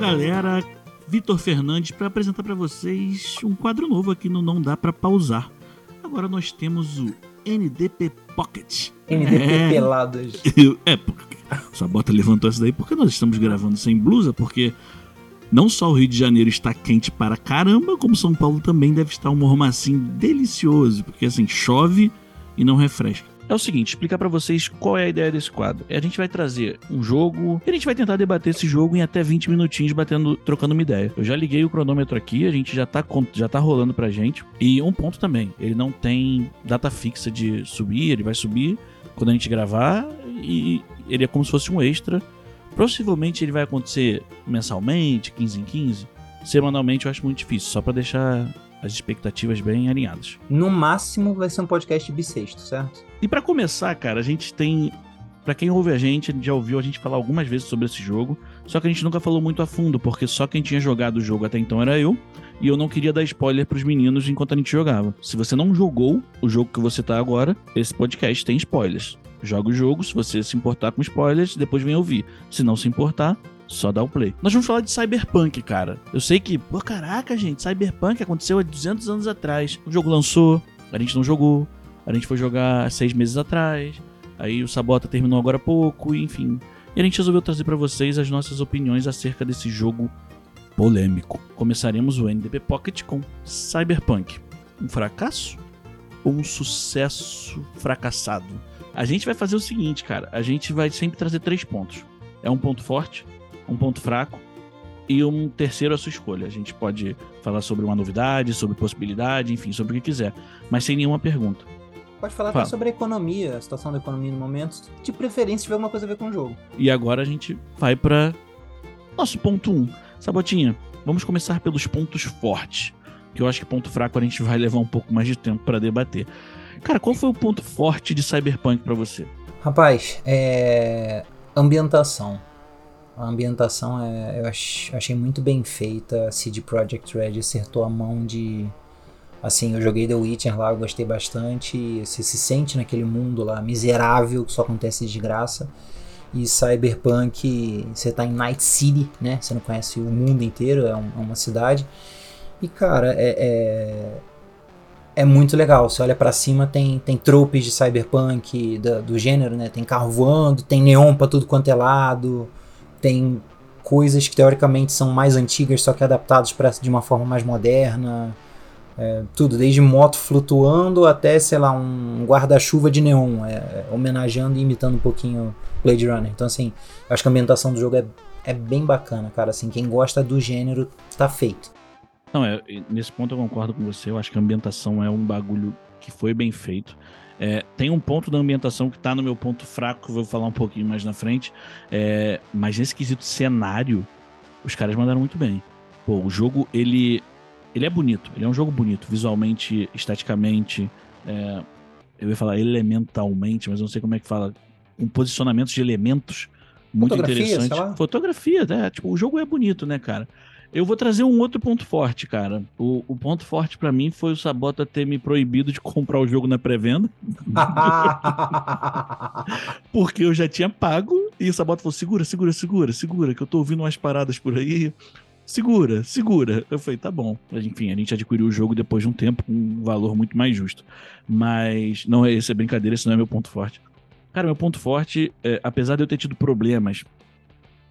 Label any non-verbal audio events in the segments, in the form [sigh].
galera, Vitor Fernandes para apresentar para vocês um quadro novo aqui no Não Dá para Pausar. Agora nós temos o NDP Pocket. NDP é... Pelados. [laughs] é, porque sua bota levantou essa daí porque nós estamos gravando sem blusa, porque não só o Rio de Janeiro está quente para caramba, como São Paulo também deve estar um mormacinho delicioso, porque assim, chove e não refresca. É o seguinte, explicar para vocês qual é a ideia desse quadro. A gente vai trazer um jogo e a gente vai tentar debater esse jogo em até 20 minutinhos batendo, trocando uma ideia. Eu já liguei o cronômetro aqui, a gente já tá, já tá rolando pra gente. E um ponto também, ele não tem data fixa de subir, ele vai subir quando a gente gravar e ele é como se fosse um extra. Possivelmente ele vai acontecer mensalmente, 15 em 15. Semanalmente eu acho muito difícil, só para deixar as expectativas bem alinhadas. No máximo vai ser um podcast bissexto, certo? E para começar, cara, a gente tem para quem ouve a gente, já ouviu a gente falar algumas vezes sobre esse jogo, só que a gente nunca falou muito a fundo, porque só quem tinha jogado o jogo até então era eu, e eu não queria dar spoiler pros meninos enquanto a gente jogava. Se você não jogou o jogo que você tá agora, esse podcast tem spoilers. Joga o jogo, se você se importar com spoilers, depois vem ouvir. Se não se importar, só dá o play. Nós vamos falar de Cyberpunk, cara. Eu sei que, pô, caraca, gente, Cyberpunk aconteceu há 200 anos atrás. O jogo lançou, a gente não jogou, a gente foi jogar seis meses atrás, aí o Sabota terminou agora há pouco, enfim. E a gente resolveu trazer para vocês as nossas opiniões acerca desse jogo polêmico. Começaremos o NDP Pocket com Cyberpunk. Um fracasso ou um sucesso fracassado? A gente vai fazer o seguinte, cara. A gente vai sempre trazer três pontos. É um ponto forte, um ponto fraco e um terceiro à sua escolha. A gente pode falar sobre uma novidade, sobre possibilidade, enfim, sobre o que quiser, mas sem nenhuma pergunta. Pode falar Fala. até sobre a economia, a situação da economia no momento, de preferência se tiver alguma coisa a ver com o jogo. E agora a gente vai para nosso ponto 1. Um. Sabotinha, vamos começar pelos pontos fortes, que eu acho que ponto fraco a gente vai levar um pouco mais de tempo para debater. Cara, qual foi o ponto forte de Cyberpunk para você? Rapaz, é. ambientação. A ambientação é, eu achei muito bem feita. A CD Projekt Red acertou a mão de. Assim, eu joguei The Witcher lá, eu gostei bastante. Você se sente naquele mundo lá miserável que só acontece de graça. E Cyberpunk, você tá em Night City, né? Você não conhece o mundo inteiro, é, um, é uma cidade. E cara, é, é, é muito legal. Você olha para cima, tem, tem tropes de cyberpunk do, do gênero, né? Tem carro voando, tem neon pra tudo quanto é lado, tem coisas que teoricamente são mais antigas, só que adaptadas para de uma forma mais moderna. É, tudo, desde moto flutuando até, sei lá, um guarda-chuva de neon, é, é, homenageando e imitando um pouquinho Blade Runner. Então, assim, acho que a ambientação do jogo é, é bem bacana, cara. Assim, quem gosta do gênero tá feito. Não, é, nesse ponto eu concordo com você. Eu acho que a ambientação é um bagulho que foi bem feito. É, tem um ponto da ambientação que tá no meu ponto fraco, que eu vou falar um pouquinho mais na frente. É, mas nesse quesito cenário, os caras mandaram muito bem. Pô, o jogo, ele, ele é bonito. Ele é um jogo bonito, visualmente, esteticamente. É, eu ia falar elementalmente, mas eu não sei como é que fala. Com posicionamentos de elementos muito Fotografia, interessante. Fotografia, né? Tipo, o jogo é bonito, né, cara? Eu vou trazer um outro ponto forte, cara. O, o ponto forte para mim foi o Sabota ter me proibido de comprar o jogo na pré-venda. [laughs] Porque eu já tinha pago e o Sabota falou: segura, segura, segura, segura, que eu tô ouvindo umas paradas por aí. Segura, segura. Eu falei, tá bom. Enfim, a gente adquiriu o jogo depois de um tempo com um valor muito mais justo. Mas não é esse é brincadeira, esse não é meu ponto forte. Cara, meu ponto forte, é, apesar de eu ter tido problemas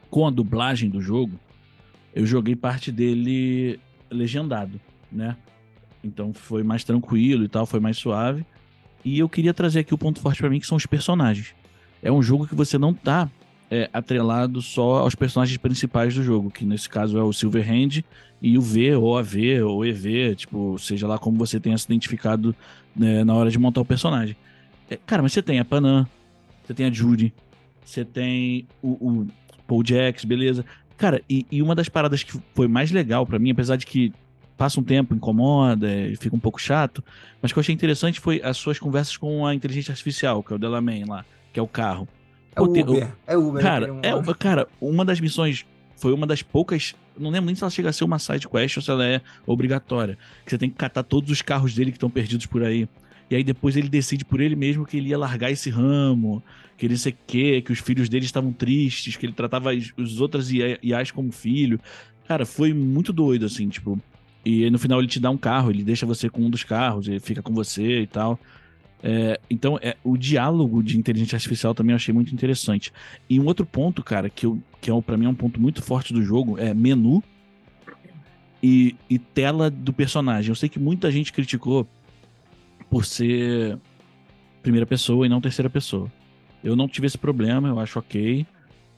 com a dublagem do jogo, eu joguei parte dele legendado, né? Então foi mais tranquilo e tal, foi mais suave. E eu queria trazer aqui o ponto forte para mim, que são os personagens. É um jogo que você não tá é, atrelado só aos personagens principais do jogo, que nesse caso é o Silverhand e o V, ou AV, ou EV, tipo, seja lá como você tenha se identificado né, na hora de montar o personagem. É, cara, mas você tem a Panam, você tem a Judy, você tem o, o Paul Jacks, beleza. Cara, e, e uma das paradas que foi mais legal para mim, apesar de que passa um tempo, incomoda, fica um pouco chato, mas o que eu achei interessante foi as suas conversas com a inteligência artificial, que é o Delamain lá, que é o carro. É o Uber, é Uber. Cara, é, cara, uma das missões foi uma das poucas, não lembro nem se ela chega a ser uma side quest ou se ela é obrigatória, que você tem que catar todos os carros dele que estão perdidos por aí. E aí depois ele decide por ele mesmo que ele ia largar esse ramo, que ele sei que, que os filhos dele estavam tristes, que ele tratava os outras IAs como filho. Cara, foi muito doido, assim, tipo. E no final ele te dá um carro, ele deixa você com um dos carros, ele fica com você e tal. É, então, é, o diálogo de inteligência artificial também eu achei muito interessante. E um outro ponto, cara, que, eu, que é, para mim é um ponto muito forte do jogo, é menu e, e tela do personagem. Eu sei que muita gente criticou por ser primeira pessoa e não terceira pessoa. Eu não tive esse problema, eu acho ok.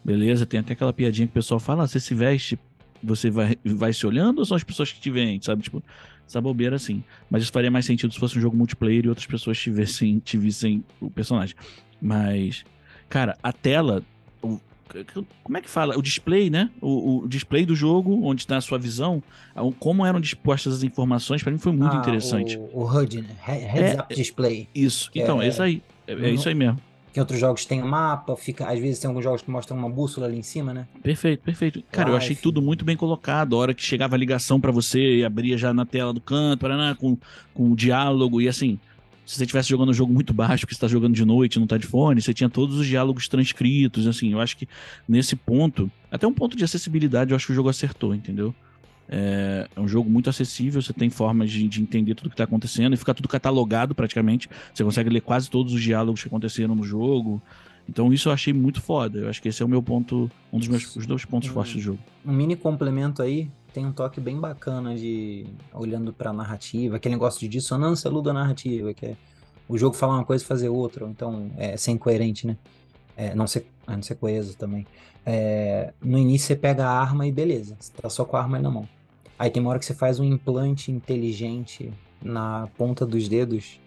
Beleza, tem até aquela piadinha que o pessoal fala: ah, você se veste, você vai, vai se olhando ou são as pessoas que te veem, sabe? Tipo, essa bobeira assim. Mas isso faria mais sentido se fosse um jogo multiplayer e outras pessoas tivessem, tivessem o personagem. Mas, cara, a tela. Como é que fala? O display, né? O, o display do jogo, onde está a sua visão, como eram dispostas as informações, para mim foi muito ah, interessante. O, o HUD, né? Heads é, Up Display. Isso. Então, é, isso aí. É, é isso aí mesmo que outros jogos tem um mapa, fica, às vezes tem alguns jogos que mostram uma bússola ali em cima, né? Perfeito, perfeito. Cara, Life. eu achei tudo muito bem colocado. A hora que chegava a ligação para você e abria já na tela do canto, paraná, com, com diálogo e assim. Se você estivesse jogando um jogo muito baixo, que você está jogando de noite, não tá de fone, você tinha todos os diálogos transcritos, assim. Eu acho que nesse ponto, até um ponto de acessibilidade, eu acho que o jogo acertou, entendeu? É, é, um jogo muito acessível, você tem formas de, de entender tudo que está acontecendo e fica tudo catalogado praticamente. Você consegue ler quase todos os diálogos que aconteceram no jogo. Então isso eu achei muito foda. Eu acho que esse é o meu ponto, um dos meus os dois pontos fortes do jogo. Um mini complemento aí, tem um toque bem bacana de olhando para a narrativa, aquele negócio de dissonância narrativa que é o jogo falar uma coisa e fazer outra, então é ser incoerente, né? É, não ser, não ser coeso também. É, no início você pega a arma e beleza, você tá só com a arma na mão. Aí tem uma hora que você faz um implante inteligente na ponta dos dedos,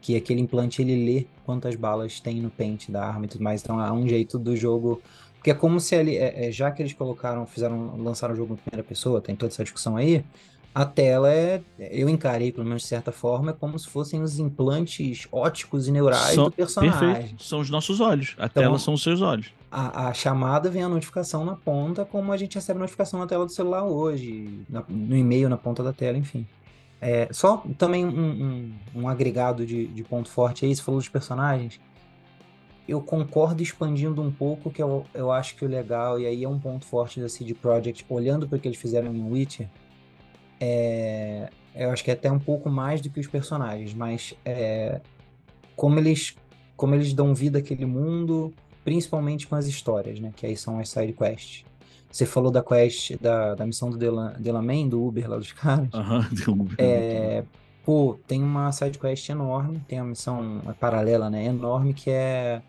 que aquele implante ele lê quantas balas tem no pente da arma e tudo mais. Então é um jeito do jogo. Porque é como se ele, é, é, já que eles colocaram, fizeram, lançaram o jogo em primeira pessoa, tem toda essa discussão aí, a tela é, eu encarei, pelo menos de certa forma, é como se fossem os implantes óticos e neurais são, do personagem. Perfeito. São os nossos olhos. A então, tela são os seus olhos. A, a, chamada vem a notificação na ponta, como a gente recebe notificação na tela do celular hoje, na, no e-mail na ponta da tela, enfim. É, só também um, um, um agregado de, de, ponto forte aí, você falou dos personagens. Eu concordo expandindo um pouco, que eu, eu acho que o legal, e aí é um ponto forte da CD Projekt, olhando para o que eles fizeram em Witcher, é, eu acho que é até um pouco mais do que os personagens, mas é, como eles como eles dão vida àquele mundo, principalmente com as histórias, né? Que aí são as side quests. Você falou da quest da, da missão do Delamain, do Uber lá dos caras. Aham, [laughs] uhum, Uber. É, pô, tem uma side quest enorme, tem uma missão paralela, né? Enorme, que é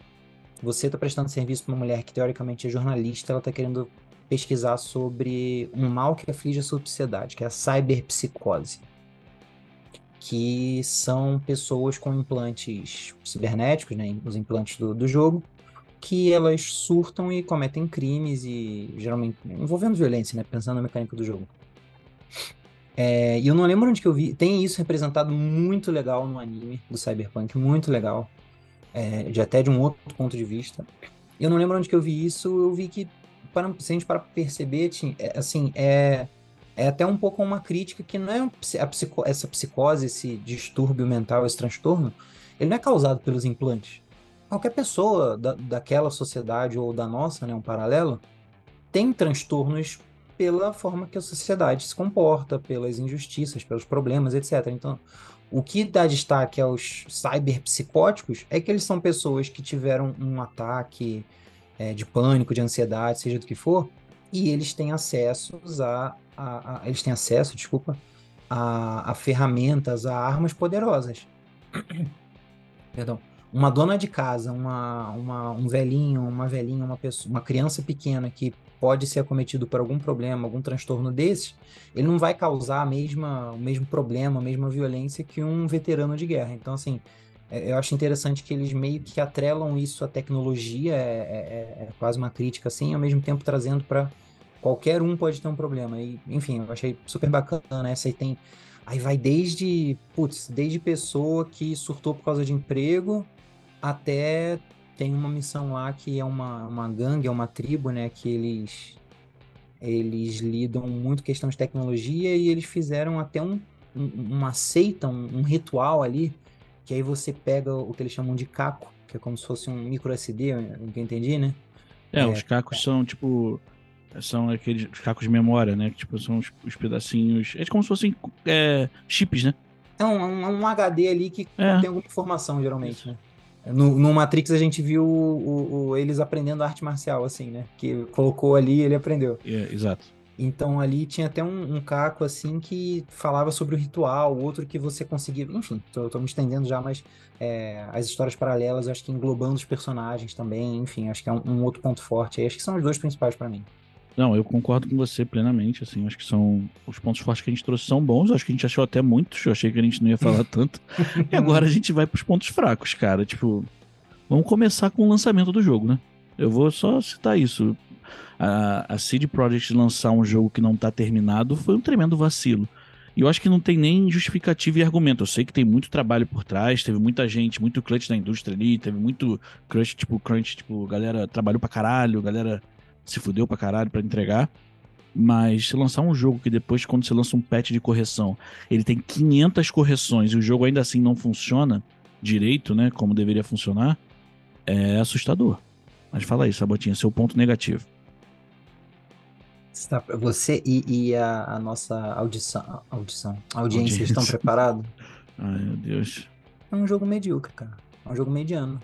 você tá prestando serviço para uma mulher que teoricamente é jornalista, ela tá querendo pesquisar sobre um mal que aflige a sociedade, que é a cyberpsicose. Que são pessoas com implantes cibernéticos, né, os implantes do, do jogo, que elas surtam e cometem crimes e geralmente envolvendo violência, né, pensando na mecânica do jogo. É, e eu não lembro onde que eu vi. Tem isso representado muito legal no anime do Cyberpunk, muito legal. É, de até de um outro ponto de vista. Eu não lembro onde que eu vi isso, eu vi que para, se a gente para perceber, é, assim, é, é até um pouco uma crítica que não é psico, essa psicose, esse distúrbio mental, esse transtorno, ele não é causado pelos implantes. Qualquer pessoa da, daquela sociedade ou da nossa, né, um paralelo, tem transtornos pela forma que a sociedade se comporta, pelas injustiças, pelos problemas, etc. Então, o que dá destaque aos cyberpsicóticos é que eles são pessoas que tiveram um ataque é, de pânico, de ansiedade, seja do que for, e eles têm acesso a, a, a eles têm acesso, desculpa, a, a ferramentas, a armas poderosas. [coughs] Perdão. Uma dona de casa, uma, uma, um velhinho, uma velhinha, uma pessoa, uma criança pequena que pode ser acometido por algum problema, algum transtorno desses, ele não vai causar a mesma, o mesmo problema, a mesma violência que um veterano de guerra. Então, assim, é, eu acho interessante que eles meio que atrelam isso à tecnologia, é, é, é quase uma crítica assim, ao mesmo tempo trazendo para qualquer um pode ter um problema. E, enfim, eu achei super bacana essa aí tem. Aí vai desde, putz, desde pessoa que surtou por causa de emprego até tem uma missão lá que é uma, uma gangue, é uma tribo, né, que eles eles lidam muito com questão de tecnologia e eles fizeram até um, um uma seita, um, um ritual ali que aí você pega o que eles chamam de caco, que é como se fosse um micro SD, no que eu entendi, né? É, é, os cacos são tipo. São aqueles cacos de memória, né? Que tipo, são os, os pedacinhos. É como se fossem é, chips, né? É um, um, HD ali que é. tem alguma informação, geralmente, né? No, no Matrix a gente viu o, o, eles aprendendo arte marcial, assim, né? Que colocou ali e ele aprendeu. É, exato. Então ali tinha até um, um, caco assim que falava sobre o ritual, outro que você conseguia. Enfim, tô, tô me estendendo já, mas é, as histórias paralelas, acho que englobando os personagens também, enfim, acho que é um, um outro ponto forte aí. Acho que são os dois principais para mim. Não, eu concordo com você plenamente, assim, acho que são os pontos fortes que a gente trouxe são bons, acho que a gente achou até muitos, eu achei que a gente não ia falar [laughs] tanto. e agora a gente vai pros pontos fracos, cara, tipo, vamos começar com o lançamento do jogo, né? Eu vou só citar isso a, a CD Projekt lançar um jogo que não está terminado foi um tremendo vacilo. E eu acho que não tem nem justificativa e argumento. Eu sei que tem muito trabalho por trás, teve muita gente, muito clutch da indústria ali, teve muito crunch, tipo, crunch, tipo, galera trabalhou pra caralho, galera se fudeu pra caralho pra entregar. Mas se lançar um jogo que depois, quando você lança um patch de correção, ele tem 500 correções e o jogo ainda assim não funciona direito, né, como deveria funcionar, é assustador. Mas fala aí, Sabotinha, seu ponto negativo. Você e, e a, a, nossa audição, audição, audiência, audiência. estão preparados? Ai, meu Deus. É um jogo medíocre, cara. É um jogo mediano.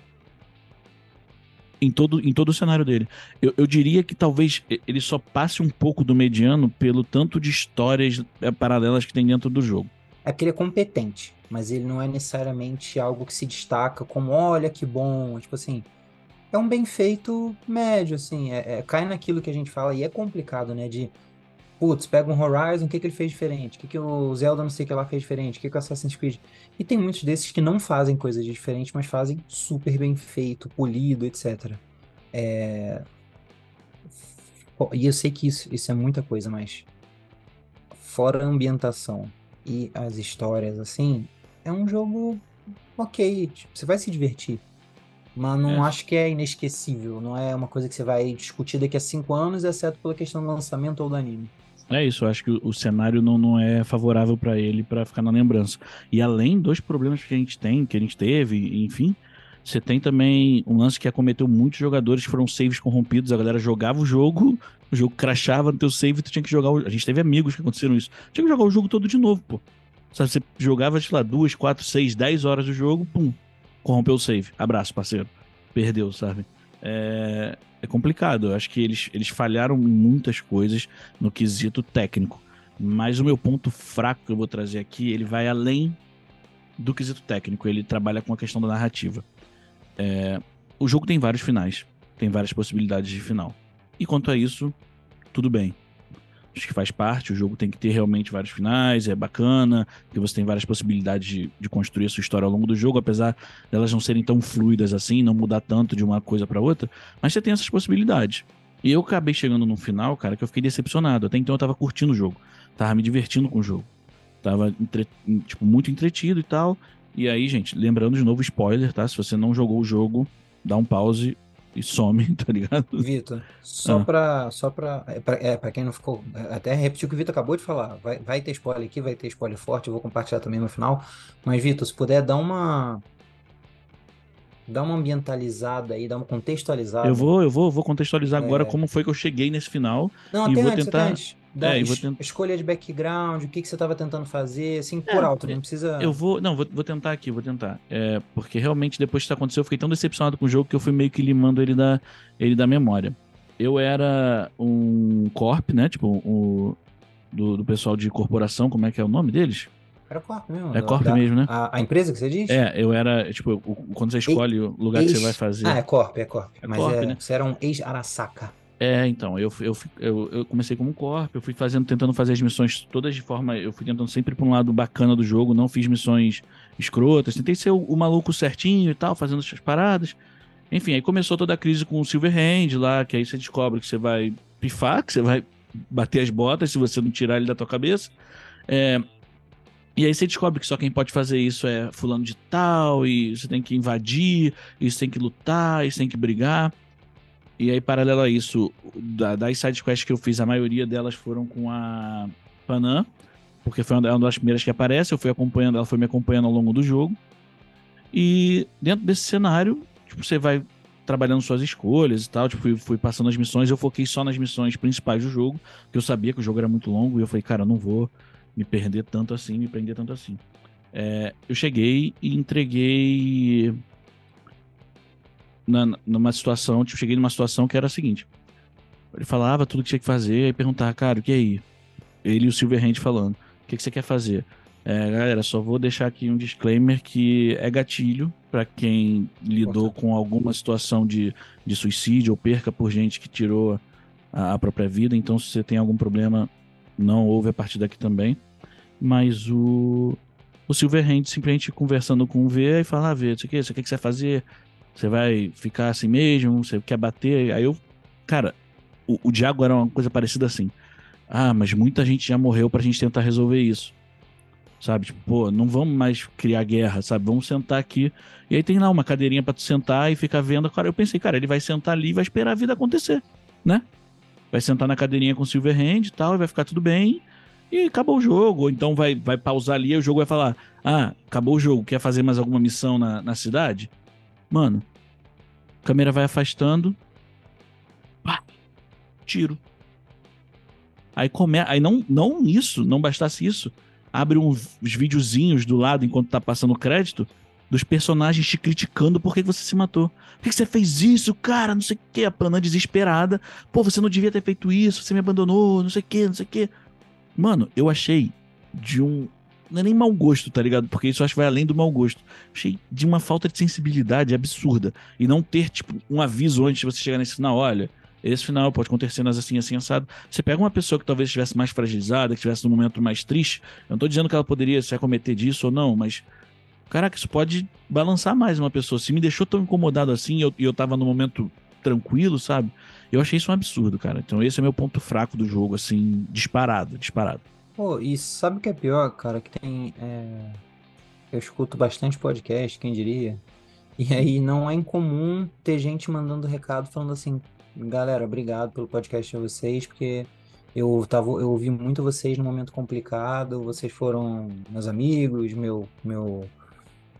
Em todo, em todo o cenário dele. Eu, eu diria que talvez ele só passe um pouco do mediano pelo tanto de histórias é, paralelas que tem dentro do jogo. É porque ele é competente, mas ele não é necessariamente algo que se destaca como, olha que bom, tipo assim, é um bem feito médio, assim. É, é, cai naquilo que a gente fala, e é complicado, né? De, putz, pega um Horizon, o que, que ele fez diferente? O que, que o Zelda não sei o que lá fez diferente? O que, que o Assassin's Creed... E tem muitos desses que não fazem coisas diferentes, mas fazem super bem feito, polido, etc. É... E eu sei que isso, isso é muita coisa, mas fora a ambientação e as histórias, assim, é um jogo ok. Tipo, você vai se divertir. Mas não é. acho que é inesquecível. Não é uma coisa que você vai discutir daqui a cinco anos, exceto pela questão do lançamento ou do anime. É isso, eu acho que o cenário não, não é favorável para ele para ficar na lembrança. E além dos problemas que a gente tem, que a gente teve, enfim, você tem também um lance que acometeu muitos jogadores foram saves corrompidos. A galera jogava o jogo, o jogo crashava no teu save tu tinha que jogar. O... A gente teve amigos que aconteceram isso. Tinha que jogar o jogo todo de novo, pô. Sabe, você jogava, sei lá, duas, quatro, seis, dez horas do jogo, pum, corrompeu o save. Abraço, parceiro. Perdeu, sabe? É, é complicado. Eu acho que eles, eles falharam em muitas coisas no quesito técnico. Mas o meu ponto fraco que eu vou trazer aqui, ele vai além do quesito técnico. Ele trabalha com a questão da narrativa. É, o jogo tem vários finais. Tem várias possibilidades de final. E quanto a isso, tudo bem acho que faz parte. O jogo tem que ter realmente vários finais, é bacana, porque você tem várias possibilidades de, de construir a sua história ao longo do jogo, apesar delas não serem tão fluidas assim, não mudar tanto de uma coisa para outra, mas você tem essas possibilidades. E eu acabei chegando no final, cara, que eu fiquei decepcionado. Até então eu tava curtindo o jogo, tava me divertindo com o jogo, tava entre... tipo, muito entretido e tal. E aí, gente, lembrando de novo spoiler, tá? Se você não jogou o jogo, dá um pause, e some, [laughs] tá ligado? Vitor, só ah. pra. Só pra, é, pra, é, pra quem não ficou. Até repetiu o que o Vitor acabou de falar. Vai, vai ter spoiler aqui, vai ter spoiler forte, eu vou compartilhar também no final. Mas, Vitor, se puder dar uma. Dá uma ambientalizada aí, dá uma contextualizada. Eu vou, eu vou, vou contextualizar é... agora como foi que eu cheguei nesse final. Não, e até vou antes, tentar. Até antes. Da é, tentar... escolha de background, o que, que você estava tentando fazer, assim, por é, alto, não precisa. Eu vou. Não, vou, vou tentar aqui, vou tentar. É, porque realmente, depois que isso aconteceu, eu fiquei tão decepcionado com o jogo que eu fui meio que limando ele da, ele da memória. Eu era um corp, né? Tipo, o, do, do pessoal de corporação, como é que é o nome deles? Era Corp mesmo. É Corp da, mesmo, né? A, a, empresa que você diz? É, eu era, tipo, quando você escolhe o lugar ex... que você vai fazer. Ah, é Corp, é Corp. É Mas corp, é, né? você era um ex-Arasaka. É, então, eu, eu, eu, eu, comecei como corpo, eu fui fazendo, tentando fazer as missões todas de forma. Eu fui tentando sempre para um lado bacana do jogo, não fiz missões escrotas, tentei ser o, o, maluco certinho e tal, fazendo essas paradas. Enfim, aí começou toda a crise com o Silverhand lá, que aí você descobre que você vai pifar, que você vai bater as botas se você não tirar ele da tua cabeça. É, e aí você descobre que só quem pode fazer isso é fulano de tal, e você tem que invadir, e você tem que lutar, e você tem que brigar. E aí, paralelo a isso, da, das sidequests que eu fiz, a maioria delas foram com a Panam, porque foi uma das primeiras que aparece, eu fui acompanhando, ela foi me acompanhando ao longo do jogo. E dentro desse cenário, tipo, você vai trabalhando suas escolhas e tal. Tipo, fui, fui, passando as missões. Eu foquei só nas missões principais do jogo, que eu sabia que o jogo era muito longo. E eu falei, cara, eu não vou me perder tanto assim, me prender tanto assim. É, eu cheguei e entreguei na, numa situação, tipo, cheguei numa situação que era a seguinte. Ele falava tudo que tinha que fazer e perguntava, cara, o que é aí? Ele e o Silverhand falando, o que, que você quer fazer? É, galera, só vou deixar aqui um disclaimer que é gatilho para quem lidou com alguma situação de, de suicídio ou perca por gente que tirou a, a, própria vida. Então, se você tem algum problema, não ouve a partir daqui também. Mas o, o Silverhand simplesmente conversando com o V e fala: ah, V, isso aqui, você quer que você vai fazer? Você vai ficar assim mesmo? Você quer bater? Aí eu, cara, o, o Diago era uma coisa parecida assim. Ah, mas muita gente já morreu pra gente tentar resolver isso sabe? Tipo, pô, não vamos mais criar guerra, sabe? Vamos sentar aqui. E aí tem lá uma cadeirinha para tu sentar e ficar vendo. Cara, eu pensei, cara, ele vai sentar ali e vai esperar a vida acontecer, né? Vai sentar na cadeirinha com Silverhand e tal, e vai ficar tudo bem. E acabou o jogo. Ou então vai, vai pausar ali e o jogo vai falar: Ah, acabou o jogo, quer fazer mais alguma missão na, na cidade? Mano, a câmera vai afastando. Pá, tiro. Aí come... Aí não, não isso, não bastasse isso abre uns videozinhos do lado enquanto tá passando crédito dos personagens te criticando por que você se matou. Por que você fez isso, cara? Não sei o que. A Panã desesperada. Pô, você não devia ter feito isso, você me abandonou, não sei o que, não sei o que. Mano, eu achei de um. Não é nem mau gosto, tá ligado? Porque isso acho que vai além do mau gosto. Achei de uma falta de sensibilidade absurda. E não ter, tipo, um aviso antes de você chegar nesse final. Olha, esse final pode acontecer cenas assim, assim, assado. Você pega uma pessoa que talvez estivesse mais fragilizada, que estivesse num momento mais triste. Eu não tô dizendo que ela poderia se acometer disso ou não, mas. Caraca, isso pode balançar mais uma pessoa. Se me deixou tão incomodado assim e eu, eu tava num momento tranquilo, sabe? Eu achei isso um absurdo, cara. Então esse é meu ponto fraco do jogo, assim, disparado, disparado. Pô, e sabe o que é pior, cara? Que tem. É... Eu escuto bastante podcast, quem diria. E aí não é incomum ter gente mandando recado falando assim, Galera, obrigado pelo podcast de vocês, porque eu, tava, eu ouvi muito vocês num momento complicado, vocês foram meus amigos, meu, meu,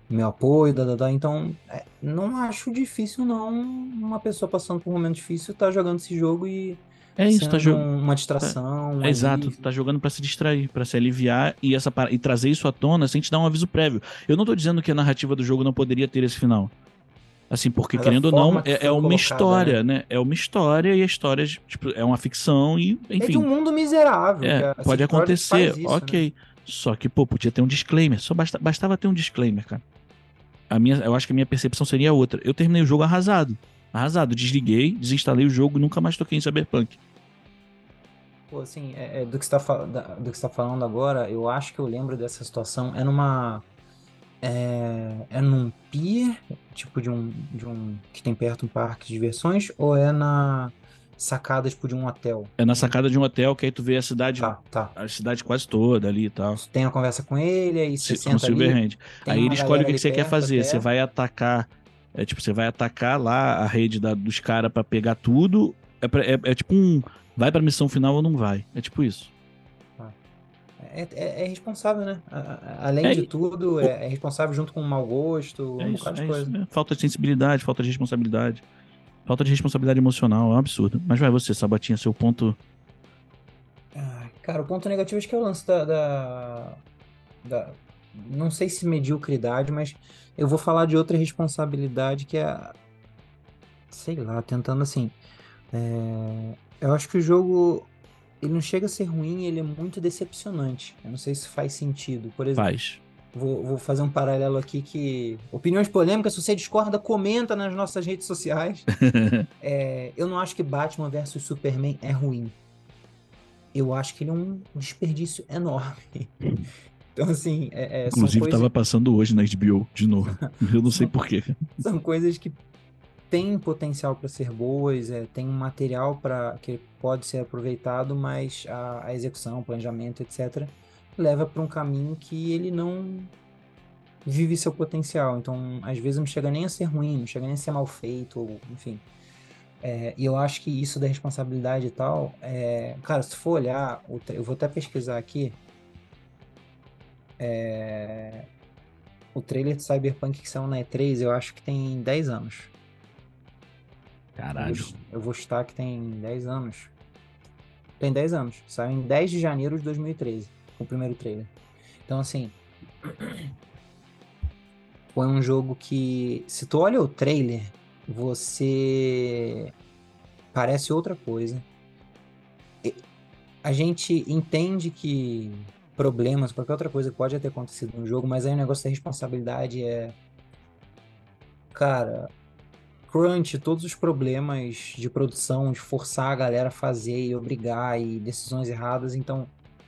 meu apoio, da, da, da. então é, não acho difícil não uma pessoa passando por um momento difícil tá jogando esse jogo e é isso, tá jogando uma distração. Tá... Um Exato, tá jogando para se distrair, para se aliviar e essa e trazer isso à tona sem te dar um aviso prévio. Eu não tô dizendo que a narrativa do jogo não poderia ter esse final. Assim, porque Mas querendo ou não, é, é uma história, né? né? É uma história e a história tipo, é uma ficção e, enfim. É de um mundo miserável. É, pode acontecer, isso, ok. Né? Só que, pô, podia ter um disclaimer. Só basta, bastava ter um disclaimer, cara. A minha, eu acho que a minha percepção seria outra. Eu terminei o jogo arrasado. Arrasado. Desliguei, desinstalei o jogo e nunca mais toquei em Cyberpunk. Pô, assim, é, é, do, que você tá, do que você tá falando agora, eu acho que eu lembro dessa situação. É numa é, é num pier, tipo de um, de um que tem perto um parque de diversões, ou é na sacada tipo de um hotel? É na sacada de um hotel que aí tu vê a cidade, tá, tá. a cidade quase toda ali e tal. Tem uma conversa com ele, aí você Se, senta ali. Aí ele escolhe o que, que você quer fazer. Você vai atacar, é tipo, você vai atacar lá a rede da, dos caras para pegar tudo. É, é, é tipo um, vai pra missão final ou não vai. É tipo isso é, é, é responsável, né? Além é, de tudo, é, é, responsável junto com o mau gosto, é um isso, de é coisa. Isso? Falta de sensibilidade, falta de responsabilidade. Falta de responsabilidade emocional, é um absurdo. Mas vai você, Sabatinha, seu ponto. Ah, cara, o ponto negativo acho que é o lance da, da, da. Não sei se mediocridade, mas eu vou falar de outra responsabilidade que é. Sei lá, tentando assim. É, eu acho que o jogo ele não chega a ser ruim, ele é muito decepcionante. Eu não sei se faz sentido. Por exemplo, faz. Vou, vou, fazer um paralelo aqui que. Opiniões polêmicas, se você discorda, comenta nas nossas redes sociais. [laughs] é, eu não acho que Batman vs Superman é ruim. Eu acho que ele é um desperdício enorme. [laughs] Então, assim. É, é, Inclusive, coisas... tava passando hoje na HBO de novo. [laughs] Eu não sei porquê. São coisas que têm potencial para ser boas, é, tem um material para que pode ser aproveitado, mas a, a execução, o planejamento, etc., leva para um caminho que ele não vive seu potencial. Então, às vezes não chega nem a ser ruim, não chega nem a ser mal feito, ou, enfim. É, e eu acho que isso da responsabilidade e tal, é, cara, se for olhar, eu vou até pesquisar aqui. É, o trailer de Cyberpunk que saiu na E3, eu acho que tem 10 anos. Caralho. Eu vou, eu vou chutar que tem 10 anos. Tem 10 anos. Saiu em 10 de janeiro de 2013, o primeiro trailer. Então, assim. [clears throat] Foi um jogo que, se tu olha o trailer, você parece outra coisa. A gente entende que problemas, qualquer outra coisa pode ter acontecido no jogo, mas aí o negócio da responsabilidade é. Cara, crunch, todos os problemas de produção, de forçar a galera a fazer e obrigar e decisões erradas. Então,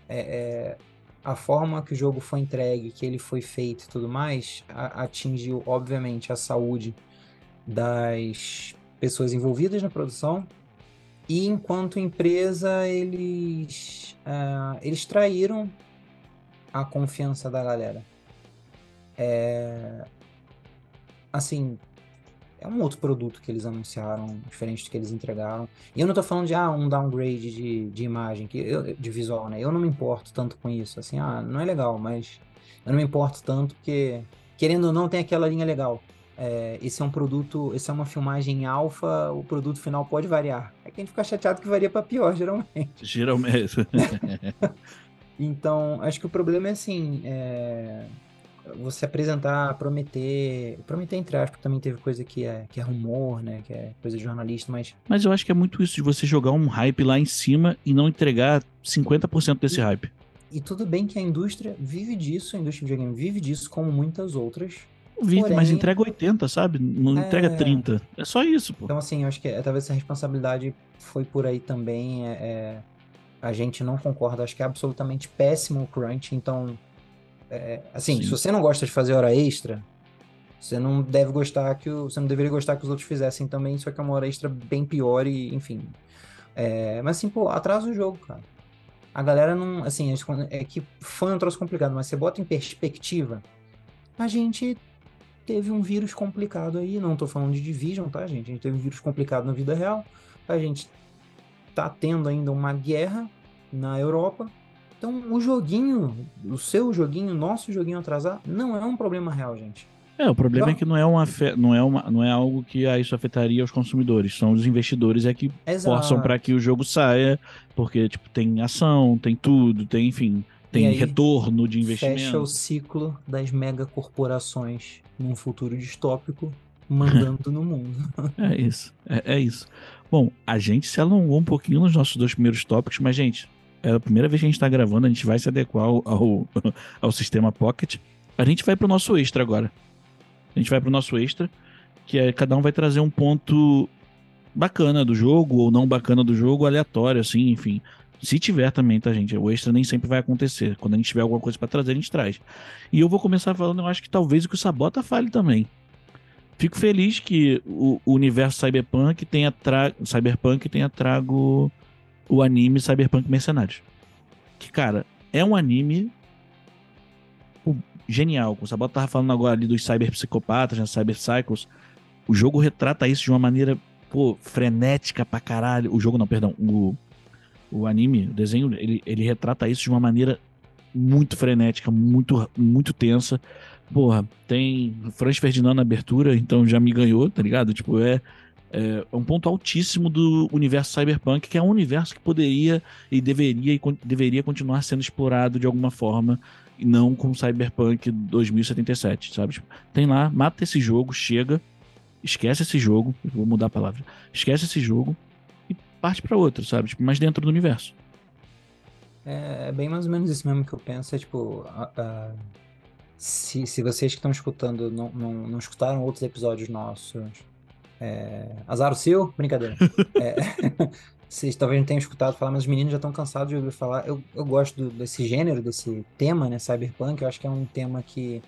é, é, a forma que o jogo foi entregue, que ele foi feito e tudo mais, a, atingiu, obviamente, a saúde das pessoas envolvidas na produção. E enquanto empresa, eles, uh, eles traíram a confiança da galera. É, assim, é um outro produto que eles anunciaram, diferente do que eles entregaram. E eu não tô falando de ah, um downgrade de, de imagem, que eu, de visual, né? Eu não me importo tanto com isso. Assim, ah, não é legal, mas eu não me importo tanto porque, querendo ou não, tem aquela linha legal. É, esse é um produto, esse é uma filmagem alfa, o produto final pode variar. É que a gente fica chateado que varia para pior, geralmente. Geralmente. [laughs] então, acho que o problema é assim, é, você apresentar, prometer, prometer entre aspas, também teve coisa que é, que é rumor, né, que é coisa de jornalista, mas... Mas eu acho que é muito isso de você jogar um hype lá em cima e não entregar 50% desse e, hype. E tudo bem que a indústria vive disso, a indústria de videogame vive disso, como muitas outras, Vive, Porém, mas entrega 80, sabe? Não é... entrega 30. É só isso, pô. Então, assim, eu acho que é, talvez essa responsabilidade foi por aí também. É, é, a gente não concorda, acho que é absolutamente péssimo o crunch. Então, é, assim, Sim. se você não gosta de fazer hora extra, você não deve gostar que o, você não deveria gostar que os outros fizessem também, só que é uma hora extra bem pior e, enfim. É, mas assim, pô, atrasa o jogo, cara. A galera não, assim, é que foi um troço complicado, mas você bota em perspectiva, a gente teve um vírus complicado aí, não tô falando de Division, tá, gente? A gente teve um vírus complicado na vida real, a gente tá tendo ainda uma guerra na Europa, então, o joguinho, o seu joguinho, nosso joguinho atrasar, não é um problema real, gente. É, o problema então, é que não é, uma, não, é uma, não é algo que ah, isso afetaria os consumidores. São os investidores é que Exato. forçam para que o jogo saia, porque tipo, tem ação, tem tudo, tem, enfim, tem aí, retorno de investimento. Fecha o ciclo das megacorporações num futuro distópico, mandando no mundo. [laughs] É isso, é, é isso. Bom, a gente se alongou um pouquinho nos nossos dois primeiros tópicos, mas, gente, é a primeira vez que a gente está gravando, a gente vai se adequar ao, ao, [laughs] ao sistema Pocket. A gente vai para o nosso extra agora. A gente vai para o nosso extra, que é cada um vai trazer um ponto bacana do jogo ou não bacana do jogo, aleatório, assim, enfim. Se tiver também, tá, gente? O extra nem sempre vai acontecer. Quando a gente tiver alguma coisa para trazer, a gente traz. E eu vou começar falando, eu acho que talvez o que o Sabota fale também. Fico feliz que o, o universo Cyberpunk tenha, tra... Cyberpunk tenha trago o anime Cyberpunk Mercenários. Que, cara, é um anime genial. O Sabota tava falando agora ali dos cyberpsicopatas, né, cyber cycles. O jogo retrata isso de uma maneira, pô, frenética pra caralho. O jogo não, perdão. O, o anime, o desenho, ele, ele retrata isso de uma maneira muito frenética, muito, muito tensa. Porra, tem Franz Ferdinand na abertura, então já me ganhou, tá ligado? Tipo, é é, um ponto altíssimo do universo cyberpunk, que é um universo que poderia e deveria, e deveria continuar sendo explorado de alguma forma, e não com Cyberpunk 2077, sabe? Tipo, tem lá, mata esse jogo, chega, esquece esse jogo, vou mudar a palavra, esquece esse jogo e parte para outro, sabe? Tipo, mas dentro do universo. É, é bem mais ou menos isso mesmo que eu penso, é tipo, se, se vocês que estão escutando não, não, não escutaram outros episódios nossos é, azar o seu? Brincadeira. [laughs] é, [laughs] vocês talvez não tenham escutado falar, mas os meninos já estão cansados de ouvir falar. Eu, eu gosto do, desse gênero, desse tema, né? Cyberpunk. Eu acho que é um tema que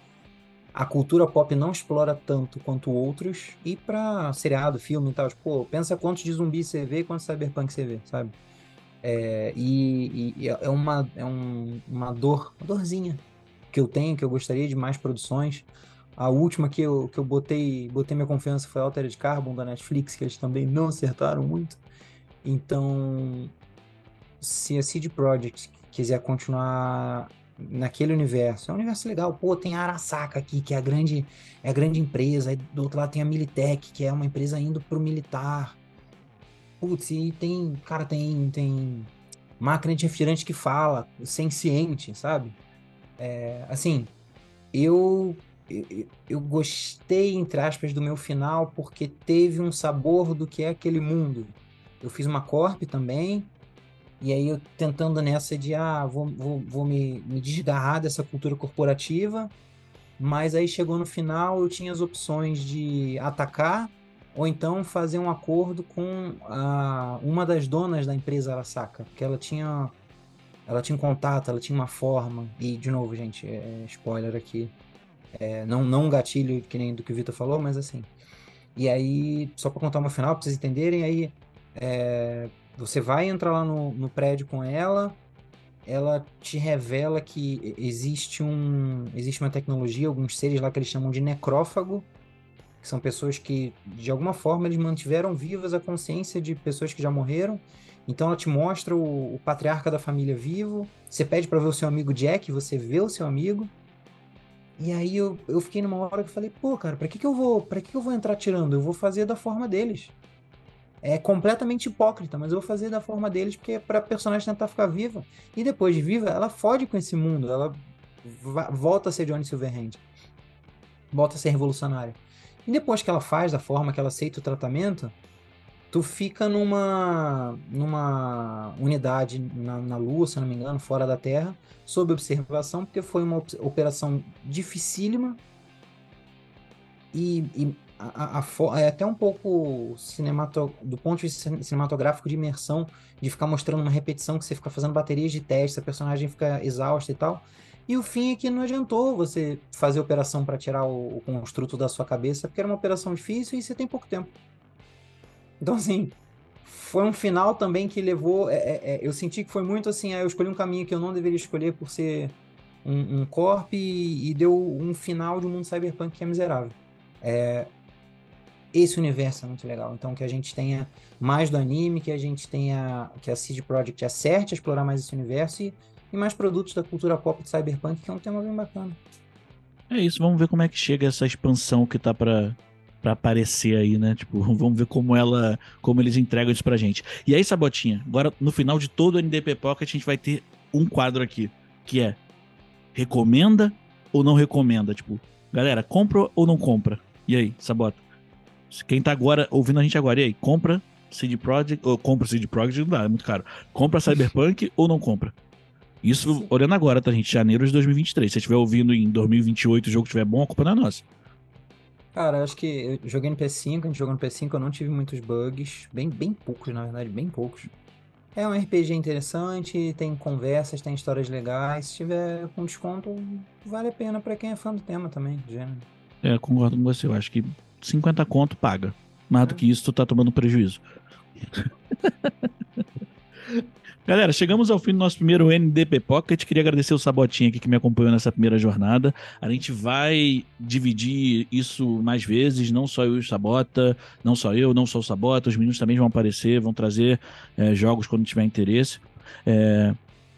a cultura pop não explora tanto quanto outros. E pra seriado, filme e tal, tipo, pô, pensa quantos de zumbi você vê e quantos cyberpunk você vê, sabe? É, e, e, é uma, é um, uma dor, uma dorzinha que eu tenho, que eu gostaria de mais produções. A última que eu, que eu botei, botei minha confiança foi Altered Carbon da Netflix, que eles também não acertaram muito. Então, se a CD Projekt quiser continuar naquele universo. É um universo legal. Pô, tem a Arasaka aqui, que é a grande, é a grande empresa. Aí do outro lado tem a Militech, que é uma empresa indo pro militar. Putz, e tem, cara, tem, tem máquina de refrigerante que fala, senciente, sabe? É, assim, eu, eu, eu gostei, entre aspas, do meu final porque teve um sabor do que é aquele mundo. Eu fiz uma corp também, e aí eu tentando nessa de, ah, vou, vou, vou me, me desgarrar dessa cultura corporativa, mas aí chegou no final, eu tinha as opções de atacar ou então fazer um acordo com a, uma das donas da empresa Arasaka, porque ela tinha ela tinha um contato, ela tinha uma forma, e de novo, gente, é, spoiler aqui, é, não, não um gatilho que nem do que o Vitor falou, mas assim. E aí, só para contar uma final, para vocês entenderem, aí é, você vai entrar lá no, no prédio com ela, ela te revela que existe um existe uma tecnologia, alguns seres lá que eles chamam de necrófago, que são pessoas que de alguma forma eles mantiveram vivas a consciência de pessoas que já morreram. Então ela te mostra o, o patriarca da família vivo. Você pede para ver o seu amigo Jack, você vê o seu amigo. E aí eu, eu fiquei numa hora que eu falei, pô, cara, para que que eu vou, para que que eu vou entrar tirando? Eu vou fazer da forma deles é completamente hipócrita, mas eu vou fazer da forma deles porque é para personagem tentar ficar viva. E depois de viva, ela fode com esse mundo, ela volta a ser Johnny Silverhand. Volta a ser revolucionária. E depois que ela faz da forma que ela aceita o tratamento, tu fica numa numa unidade na, na Lua, se não me engano, fora da Terra, sob observação, porque foi uma operação dificílima e, e a, a, é até um pouco do ponto de vista cinematográfico de imersão, de ficar mostrando uma repetição que você fica fazendo baterias de teste, a personagem fica exausta e tal. E o fim é que não adiantou você fazer operação para tirar o, o, construto da sua cabeça, porque era uma operação difícil e você tem pouco tempo. Então, assim, foi um final também que levou. É, é, é eu senti que foi muito assim, eu escolhi um caminho que eu não deveria escolher por ser um, um corp e, e deu um final de um mundo cyberpunk que é miserável. É, esse universo é muito legal. Então, que a gente tenha mais do anime, que a gente tenha. que a CD Projekt acerte a explorar mais esse universo e, e mais produtos da cultura pop de Cyberpunk, que é um tema bem bacana. É isso, vamos ver como é que chega essa expansão que tá para para aparecer aí, né? Tipo, [laughs] vamos ver como ela, como eles entregam isso pra gente. E aí, Sabotinha, agora no final de todo o NDP Pocket a gente vai ter um quadro aqui, que é recomenda ou não recomenda, tipo, galera, compra ou não compra? E aí, Sabota? Quem tá agora ouvindo a gente agora, e aí, compra CD Projekt, ou compra CD Projekt, não dá, é muito caro. Compra Cyberpunk ou não compra? Isso olhando agora, tá, gente? Janeiro de 2023. Se você estiver ouvindo em 2028 o jogo estiver bom, a culpa não é nossa. Cara, acho que eu joguei no PS5, a gente jogou no PS5, eu não tive muitos bugs. Bem, bem poucos, na verdade, bem poucos. É um RPG interessante, tem conversas, tem histórias legais. Se tiver com desconto, vale a pena para quem é fã do tema também, do gênero. É, concordo com você. Eu acho que 50 conto paga. Mais do que isso, tu tá tomando prejuízo. [laughs] Galera, chegamos ao fim do nosso primeiro NDP Pocket. Queria agradecer o Sabotinho aqui que me acompanhou nessa primeira jornada. A gente vai dividir isso mais vezes, não só eu e o Sabota, não só eu, não só o Sabota. Os meninos também vão aparecer, vão trazer é, jogos quando tiver interesse. É...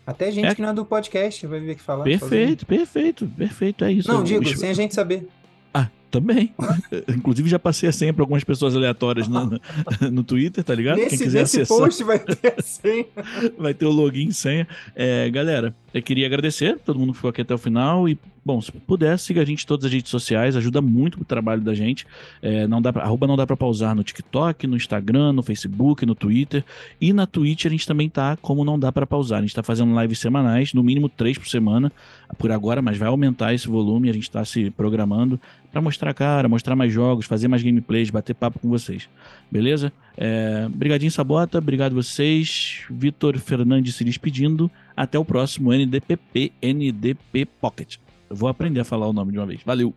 Até gente é... que não é do podcast vai vir aqui falar. Perfeito, perfeito, perfeito. É isso. Não, digo, sem a gente saber. Também. [laughs] Inclusive, já passei a senha para algumas pessoas aleatórias no, no, Twitter, tá ligado? Nesse, Quem quiser nesse acessar. post vai ter a senha. [laughs] vai ter o login e senha. É, galera, eu queria agradecer todo mundo que ficou aqui até o final e Bom, se puder, siga a gente em todas as redes sociais, ajuda muito o trabalho da gente. É, não dá pra, arroba não dá para pausar no TikTok, no Instagram, no Facebook, no Twitter. E na Twitch a gente também tá como não dá para pausar. A gente tá fazendo lives semanais, no mínimo três por semana, por agora, mas vai aumentar esse volume. A gente tá se programando para mostrar cara, mostrar mais jogos, fazer mais gameplays, bater papo com vocês. Beleza? É, brigadinho Sabota, obrigado vocês. Vitor Fernandes se despedindo. Até o próximo NDPP, NDP Pocket. Eu vou aprender a falar o nome de uma vez. Valeu!